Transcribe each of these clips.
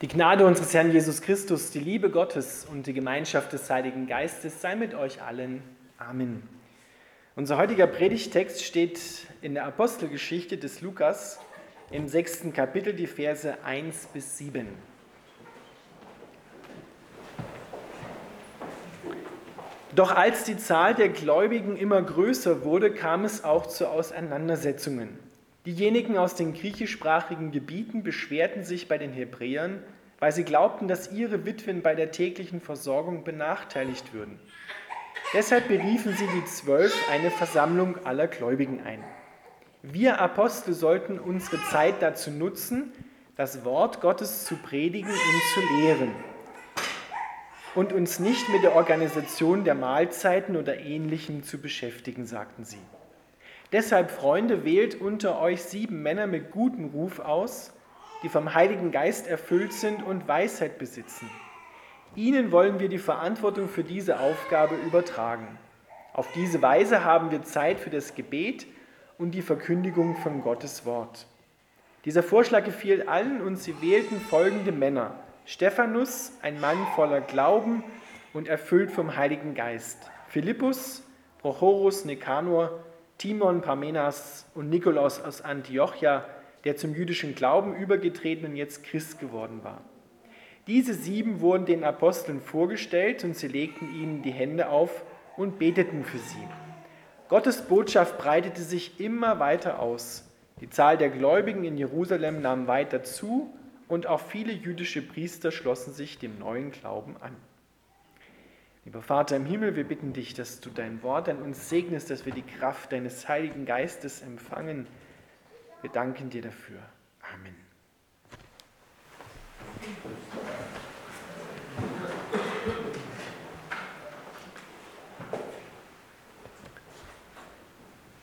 Die Gnade unseres Herrn Jesus Christus, die Liebe Gottes und die Gemeinschaft des Heiligen Geistes sei mit euch allen. Amen. Unser heutiger Predigtext steht in der Apostelgeschichte des Lukas im sechsten Kapitel, die Verse 1 bis 7. Doch als die Zahl der Gläubigen immer größer wurde, kam es auch zu Auseinandersetzungen. Diejenigen aus den griechischsprachigen Gebieten beschwerten sich bei den Hebräern, weil sie glaubten, dass ihre Witwen bei der täglichen Versorgung benachteiligt würden. Deshalb beriefen sie die Zwölf eine Versammlung aller Gläubigen ein. Wir Apostel sollten unsere Zeit dazu nutzen, das Wort Gottes zu predigen und zu lehren und uns nicht mit der Organisation der Mahlzeiten oder ähnlichem zu beschäftigen, sagten sie. Deshalb, Freunde, wählt unter euch sieben Männer mit gutem Ruf aus, die vom Heiligen Geist erfüllt sind und Weisheit besitzen. Ihnen wollen wir die Verantwortung für diese Aufgabe übertragen. Auf diese Weise haben wir Zeit für das Gebet und die Verkündigung von Gottes Wort. Dieser Vorschlag gefiel allen und sie wählten folgende Männer. Stephanus, ein Mann voller Glauben und erfüllt vom Heiligen Geist. Philippus, Prochorus, Nikanor, Timon, Parmenas und Nikolaus aus Antiochia, der zum jüdischen Glauben übergetreten und jetzt Christ geworden war. Diese sieben wurden den Aposteln vorgestellt und sie legten ihnen die Hände auf und beteten für sie. Gottes Botschaft breitete sich immer weiter aus. Die Zahl der Gläubigen in Jerusalem nahm weiter zu und auch viele jüdische Priester schlossen sich dem neuen Glauben an. Lieber Vater im Himmel, wir bitten dich, dass du dein Wort an uns segnest, dass wir die Kraft deines Heiligen Geistes empfangen. Wir danken dir dafür. Amen.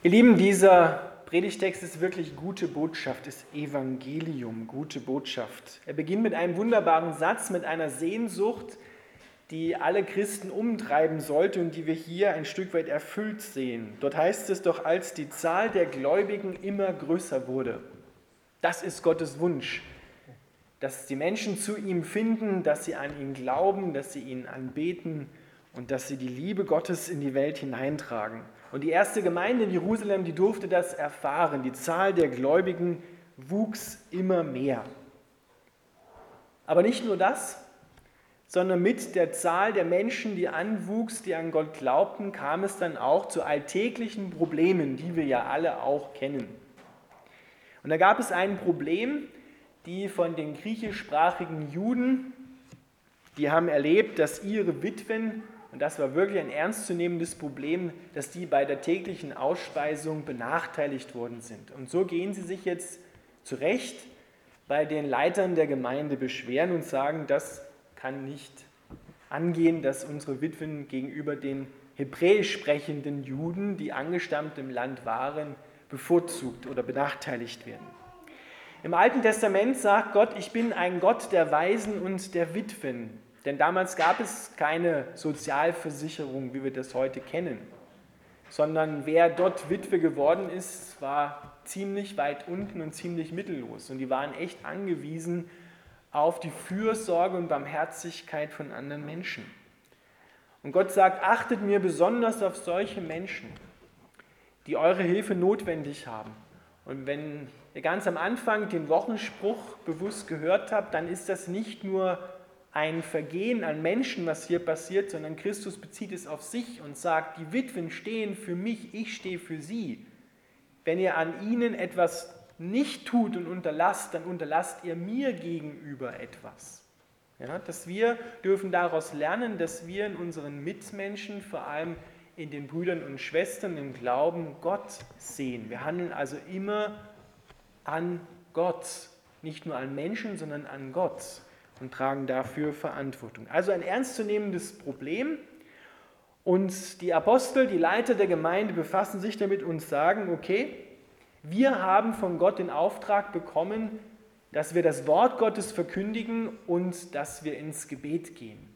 Ihr Lieben, dieser Predigtext ist wirklich gute Botschaft, ist Evangelium, gute Botschaft. Er beginnt mit einem wunderbaren Satz, mit einer Sehnsucht, die alle Christen umtreiben sollte und die wir hier ein Stück weit erfüllt sehen. Dort heißt es doch, als die Zahl der Gläubigen immer größer wurde. Das ist Gottes Wunsch, dass die Menschen zu ihm finden, dass sie an ihn glauben, dass sie ihn anbeten und dass sie die Liebe Gottes in die Welt hineintragen. Und die erste Gemeinde in Jerusalem, die durfte das erfahren. Die Zahl der Gläubigen wuchs immer mehr. Aber nicht nur das, sondern mit der Zahl der Menschen, die anwuchs, die an Gott glaubten, kam es dann auch zu alltäglichen Problemen, die wir ja alle auch kennen. Und da gab es ein Problem, die von den griechischsprachigen Juden, die haben erlebt, dass ihre Witwen, und das war wirklich ein ernstzunehmendes Problem, dass die bei der täglichen Ausspeisung benachteiligt worden sind. Und so gehen sie sich jetzt zurecht bei den Leitern der Gemeinde beschweren und sagen, das kann nicht angehen, dass unsere Witwen gegenüber den hebräisch sprechenden Juden, die angestammt im Land waren, bevorzugt oder benachteiligt werden. Im Alten Testament sagt Gott, ich bin ein Gott der Weisen und der Witwen. Denn damals gab es keine Sozialversicherung, wie wir das heute kennen, sondern wer dort Witwe geworden ist, war ziemlich weit unten und ziemlich mittellos. Und die waren echt angewiesen auf die Fürsorge und Barmherzigkeit von anderen Menschen. Und Gott sagt, achtet mir besonders auf solche Menschen, die eure Hilfe notwendig haben. Und wenn ihr ganz am Anfang den Wochenspruch bewusst gehört habt, dann ist das nicht nur ein Vergehen an Menschen, was hier passiert, sondern Christus bezieht es auf sich und sagt, die Witwen stehen für mich, ich stehe für sie. Wenn ihr an ihnen etwas nicht tut und unterlasst, dann unterlasst ihr mir gegenüber etwas. Ja, dass wir dürfen daraus lernen, dass wir in unseren Mitmenschen, vor allem in den Brüdern und Schwestern im Glauben, Gott sehen. Wir handeln also immer an Gott, nicht nur an Menschen, sondern an Gott und tragen dafür Verantwortung. Also ein ernstzunehmendes Problem. Und die Apostel, die Leiter der Gemeinde befassen sich damit und sagen, okay, wir haben von Gott den Auftrag bekommen, dass wir das Wort Gottes verkündigen und dass wir ins Gebet gehen.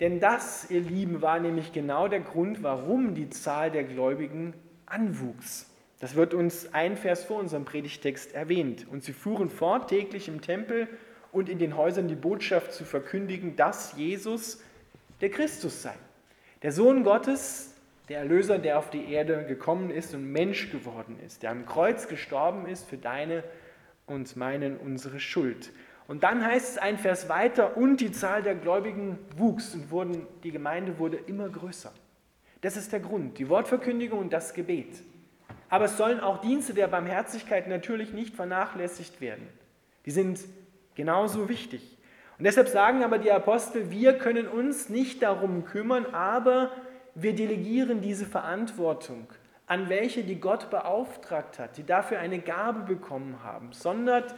Denn das, ihr Lieben, war nämlich genau der Grund, warum die Zahl der Gläubigen anwuchs. Das wird uns ein Vers vor unserem Predigtext erwähnt. Und sie fuhren fort täglich im Tempel und in den Häusern die Botschaft zu verkündigen, dass Jesus der Christus sei. Der Sohn Gottes, der Erlöser, der auf die Erde gekommen ist und Mensch geworden ist, der am Kreuz gestorben ist für deine und meinen unsere Schuld. Und dann heißt es ein Vers weiter, und die Zahl der Gläubigen wuchs und wurden, die Gemeinde wurde immer größer. Das ist der Grund, die Wortverkündigung und das Gebet. Aber es sollen auch Dienste der Barmherzigkeit natürlich nicht vernachlässigt werden. Die sind genauso wichtig. Und deshalb sagen aber die Apostel, wir können uns nicht darum kümmern, aber wir delegieren diese Verantwortung an welche, die Gott beauftragt hat, die dafür eine Gabe bekommen haben, sondert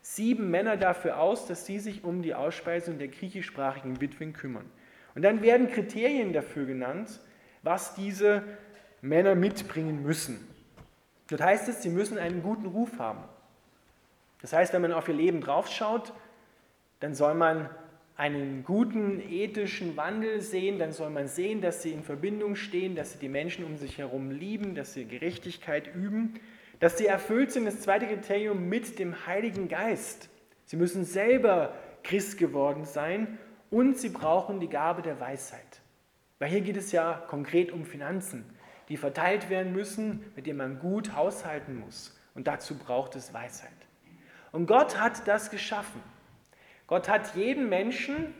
sieben Männer dafür aus, dass sie sich um die Ausspeisung der griechischsprachigen Witwen kümmern. Und dann werden Kriterien dafür genannt, was diese Männer mitbringen müssen. Dort heißt es, sie müssen einen guten Ruf haben. Das heißt, wenn man auf ihr Leben draufschaut, dann soll man einen guten ethischen Wandel sehen, dann soll man sehen, dass sie in Verbindung stehen, dass sie die Menschen um sich herum lieben, dass sie Gerechtigkeit üben, dass sie erfüllt sind, das zweite Kriterium, mit dem Heiligen Geist. Sie müssen selber Christ geworden sein und sie brauchen die Gabe der Weisheit. Weil hier geht es ja konkret um Finanzen, die verteilt werden müssen, mit denen man gut haushalten muss. Und dazu braucht es Weisheit. Und Gott hat das geschaffen. Gott hat jedem Menschen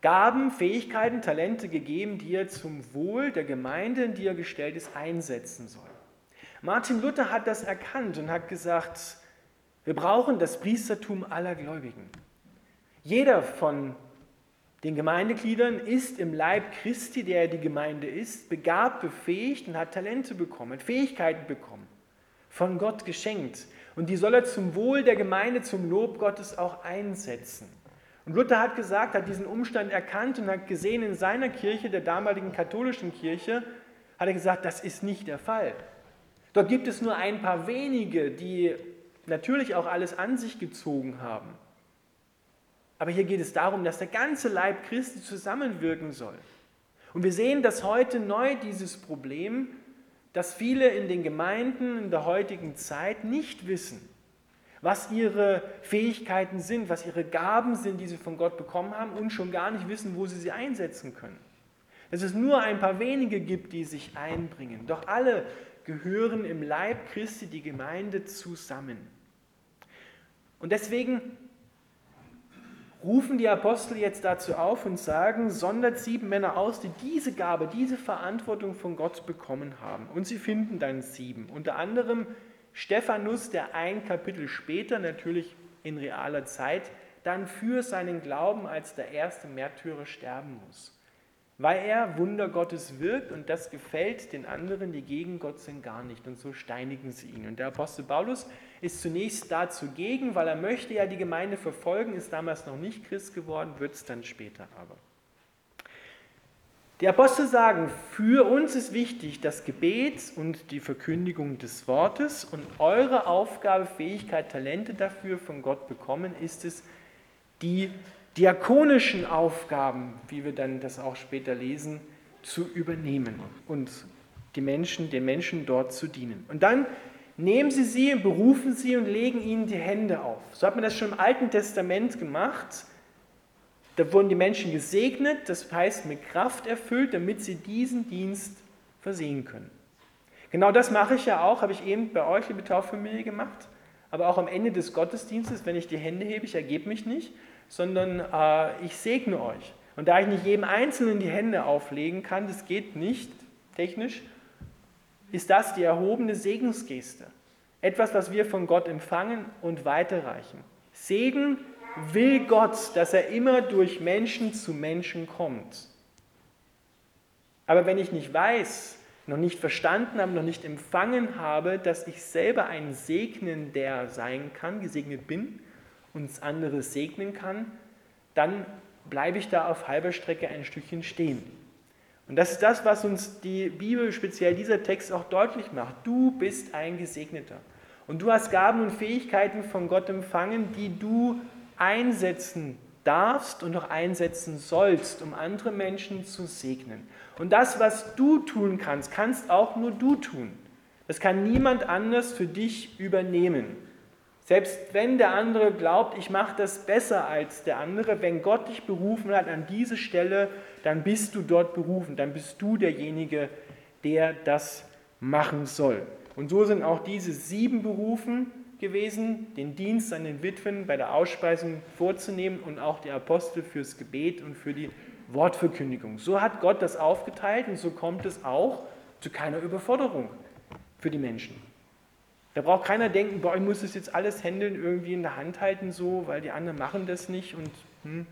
Gaben, Fähigkeiten, Talente gegeben, die er zum Wohl der Gemeinde, in die er gestellt ist, einsetzen soll. Martin Luther hat das erkannt und hat gesagt, wir brauchen das Priestertum aller Gläubigen. Jeder von den Gemeindegliedern ist im Leib Christi, der die Gemeinde ist, begabt, befähigt und hat Talente bekommen, Fähigkeiten bekommen, von Gott geschenkt. Und die soll er zum Wohl der Gemeinde, zum Lob Gottes auch einsetzen. Und Luther hat gesagt, hat diesen Umstand erkannt und hat gesehen, in seiner Kirche, der damaligen katholischen Kirche, hat er gesagt, das ist nicht der Fall. Dort gibt es nur ein paar wenige, die natürlich auch alles an sich gezogen haben. Aber hier geht es darum, dass der ganze Leib Christi zusammenwirken soll. Und wir sehen, dass heute neu dieses Problem dass viele in den Gemeinden in der heutigen Zeit nicht wissen, was ihre Fähigkeiten sind, was ihre Gaben sind, die sie von Gott bekommen haben und schon gar nicht wissen, wo sie sie einsetzen können. Dass es nur ein paar wenige gibt, die sich einbringen. Doch alle gehören im Leib Christi, die Gemeinde, zusammen. Und deswegen rufen die Apostel jetzt dazu auf und sagen, sondert sieben Männer aus, die diese Gabe, diese Verantwortung von Gott bekommen haben. Und sie finden dann sieben. Unter anderem Stephanus, der ein Kapitel später, natürlich in realer Zeit, dann für seinen Glauben als der erste Märtyrer sterben muss weil er Wunder Gottes wirkt und das gefällt den anderen, die gegen Gott sind, gar nicht. Und so steinigen sie ihn. Und der Apostel Paulus ist zunächst dazu gegen, weil er möchte ja die Gemeinde verfolgen, ist damals noch nicht Christ geworden, wird es dann später aber. Die Apostel sagen, für uns ist wichtig das Gebet und die Verkündigung des Wortes und eure Aufgabe, Fähigkeit, Talente dafür von Gott bekommen, ist es, die diakonischen Aufgaben, wie wir dann das auch später lesen, zu übernehmen und die Menschen, den Menschen dort zu dienen. Und dann nehmen sie sie, berufen sie und legen ihnen die Hände auf. So hat man das schon im Alten Testament gemacht. Da wurden die Menschen gesegnet, das heißt mit Kraft erfüllt, damit sie diesen Dienst versehen können. Genau das mache ich ja auch, habe ich eben bei euch, liebe Tauffamilie, gemacht. Aber auch am Ende des Gottesdienstes, wenn ich die Hände hebe, ich ergebe mich nicht, sondern äh, ich segne euch. Und da ich nicht jedem Einzelnen die Hände auflegen kann, das geht nicht technisch, ist das die erhobene Segensgeste. Etwas, was wir von Gott empfangen und weiterreichen. Segen will Gott, dass er immer durch Menschen zu Menschen kommt. Aber wenn ich nicht weiß, noch nicht verstanden habe, noch nicht empfangen habe, dass ich selber ein Segnender sein kann, gesegnet bin, uns andere segnen kann, dann bleibe ich da auf halber Strecke ein Stückchen stehen. Und das ist das, was uns die Bibel, speziell dieser Text auch deutlich macht. Du bist ein Gesegneter. Und du hast Gaben und Fähigkeiten von Gott empfangen, die du einsetzen darfst und auch einsetzen sollst, um andere Menschen zu segnen. Und das, was du tun kannst, kannst auch nur du tun. Das kann niemand anders für dich übernehmen. Selbst wenn der andere glaubt, ich mache das besser als der andere, wenn Gott dich berufen hat an diese Stelle, dann bist du dort berufen, dann bist du derjenige, der das machen soll. Und so sind auch diese sieben berufen gewesen, den Dienst an den Witwen bei der Ausspeisung vorzunehmen und auch die Apostel fürs Gebet und für die Wortverkündigung. So hat Gott das aufgeteilt und so kommt es auch zu keiner Überforderung für die Menschen. Da braucht keiner denken, boah, ich muss das jetzt alles handeln, irgendwie in der Hand halten, so, weil die anderen machen das nicht und hm,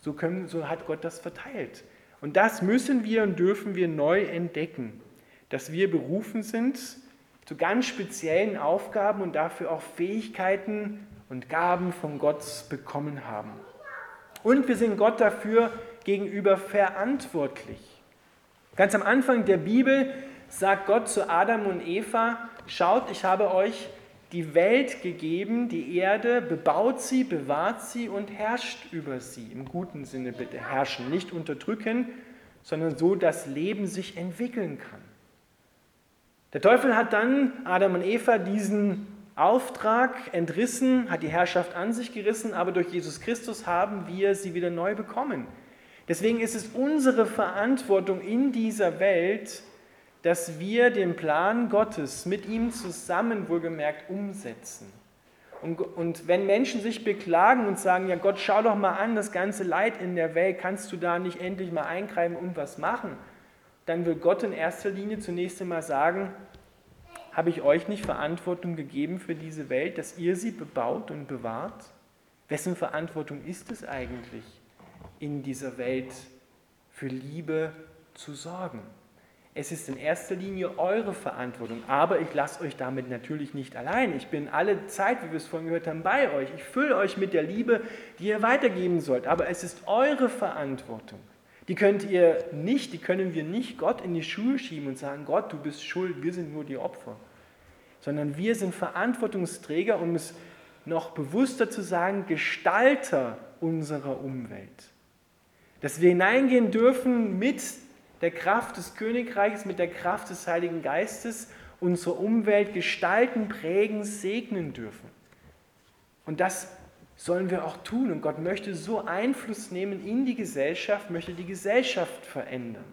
so, können, so hat Gott das verteilt. Und das müssen wir und dürfen wir neu entdecken, dass wir berufen sind zu ganz speziellen Aufgaben und dafür auch Fähigkeiten und Gaben von Gott bekommen haben. Und wir sind Gott dafür gegenüber verantwortlich. Ganz am Anfang der Bibel sagt Gott zu Adam und Eva, schaut, ich habe euch die Welt gegeben, die Erde, bebaut sie, bewahrt sie und herrscht über sie. Im guten Sinne bitte herrschen, nicht unterdrücken, sondern so, dass Leben sich entwickeln kann. Der Teufel hat dann Adam und Eva diesen Auftrag entrissen, hat die Herrschaft an sich gerissen, aber durch Jesus Christus haben wir sie wieder neu bekommen. Deswegen ist es unsere Verantwortung in dieser Welt, dass wir den Plan Gottes mit ihm zusammen wohlgemerkt umsetzen. Und, wenn Menschen sich beklagen und sagen, ja Gott, schau doch mal an, das ganze Leid in der Welt, kannst du da nicht endlich mal eingreifen und was machen? Dann will Gott in erster Linie zunächst einmal sagen, habe ich euch nicht Verantwortung gegeben für diese Welt, dass ihr sie bebaut und bewahrt? Wessen Verantwortung ist es eigentlich, in dieser Welt für Liebe zu sorgen? Es ist in erster Linie eure Verantwortung, aber ich lasse euch damit natürlich nicht allein. Ich bin alle Zeit, wie wir es vorhin gehört haben, bei euch. Ich fülle euch mit der Liebe, die ihr weitergeben sollt, aber es ist eure Verantwortung. Die könnt ihr nicht, die können wir nicht Gott in die Schuhe schieben und sagen, Gott, du bist schuld, wir sind nur die Opfer. Sondern wir sind Verantwortungsträger, um es noch bewusster zu sagen, Gestalter unserer Umwelt. Dass wir hineingehen dürfen mit der Kraft des Königreiches, mit der Kraft des Heiligen Geistes unsere Umwelt gestalten, prägen, segnen dürfen. Und das sollen wir auch tun. Und Gott möchte so Einfluss nehmen in die Gesellschaft, möchte die Gesellschaft verändern.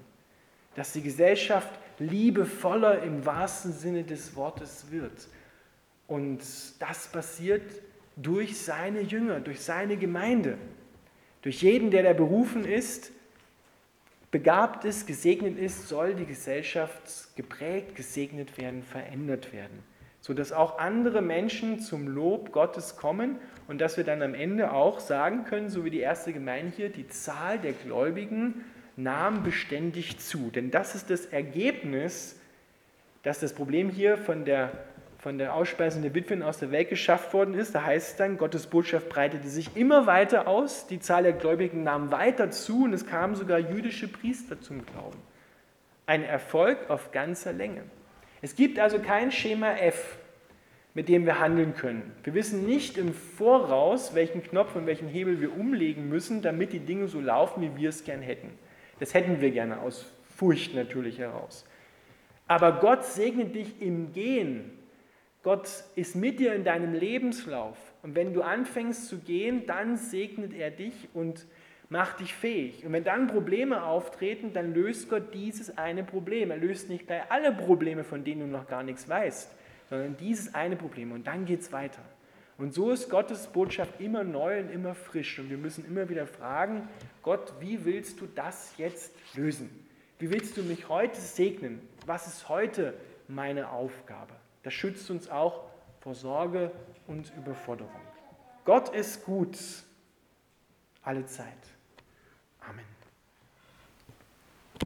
Dass die Gesellschaft liebevoller im wahrsten Sinne des Wortes wird. Und das passiert durch seine Jünger, durch seine Gemeinde. Durch jeden, der da berufen ist, begabt ist, gesegnet ist, soll die Gesellschaft geprägt, gesegnet werden, verändert werden sodass auch andere Menschen zum Lob Gottes kommen und dass wir dann am Ende auch sagen können, so wie die erste Gemeinde hier, die Zahl der Gläubigen nahm beständig zu. Denn das ist das Ergebnis, dass das Problem hier von der, von der Ausspeisung der Witwen aus der Welt geschafft worden ist. Da heißt es dann, Gottes Botschaft breitete sich immer weiter aus, die Zahl der Gläubigen nahm weiter zu und es kamen sogar jüdische Priester zum Glauben. Ein Erfolg auf ganzer Länge. Es gibt also kein Schema F, mit dem wir handeln können. Wir wissen nicht im Voraus, welchen Knopf und welchen Hebel wir umlegen müssen, damit die Dinge so laufen, wie wir es gern hätten. Das hätten wir gerne aus Furcht natürlich heraus. Aber Gott segnet dich im Gehen. Gott ist mit dir in deinem Lebenslauf. Und wenn du anfängst zu gehen, dann segnet er dich und macht dich fähig. Und wenn dann Probleme auftreten, dann löst Gott dieses eine Problem. Er löst nicht gleich alle Probleme, von denen du noch gar nichts weißt, sondern dieses eine Problem. Und dann geht es weiter. Und so ist Gottes Botschaft immer neu und immer frisch. Und wir müssen immer wieder fragen, Gott, wie willst du das jetzt lösen? Wie willst du mich heute segnen? Was ist heute meine Aufgabe? Das schützt uns auch vor Sorge und Überforderung. Gott ist gut alle Zeit. Amen.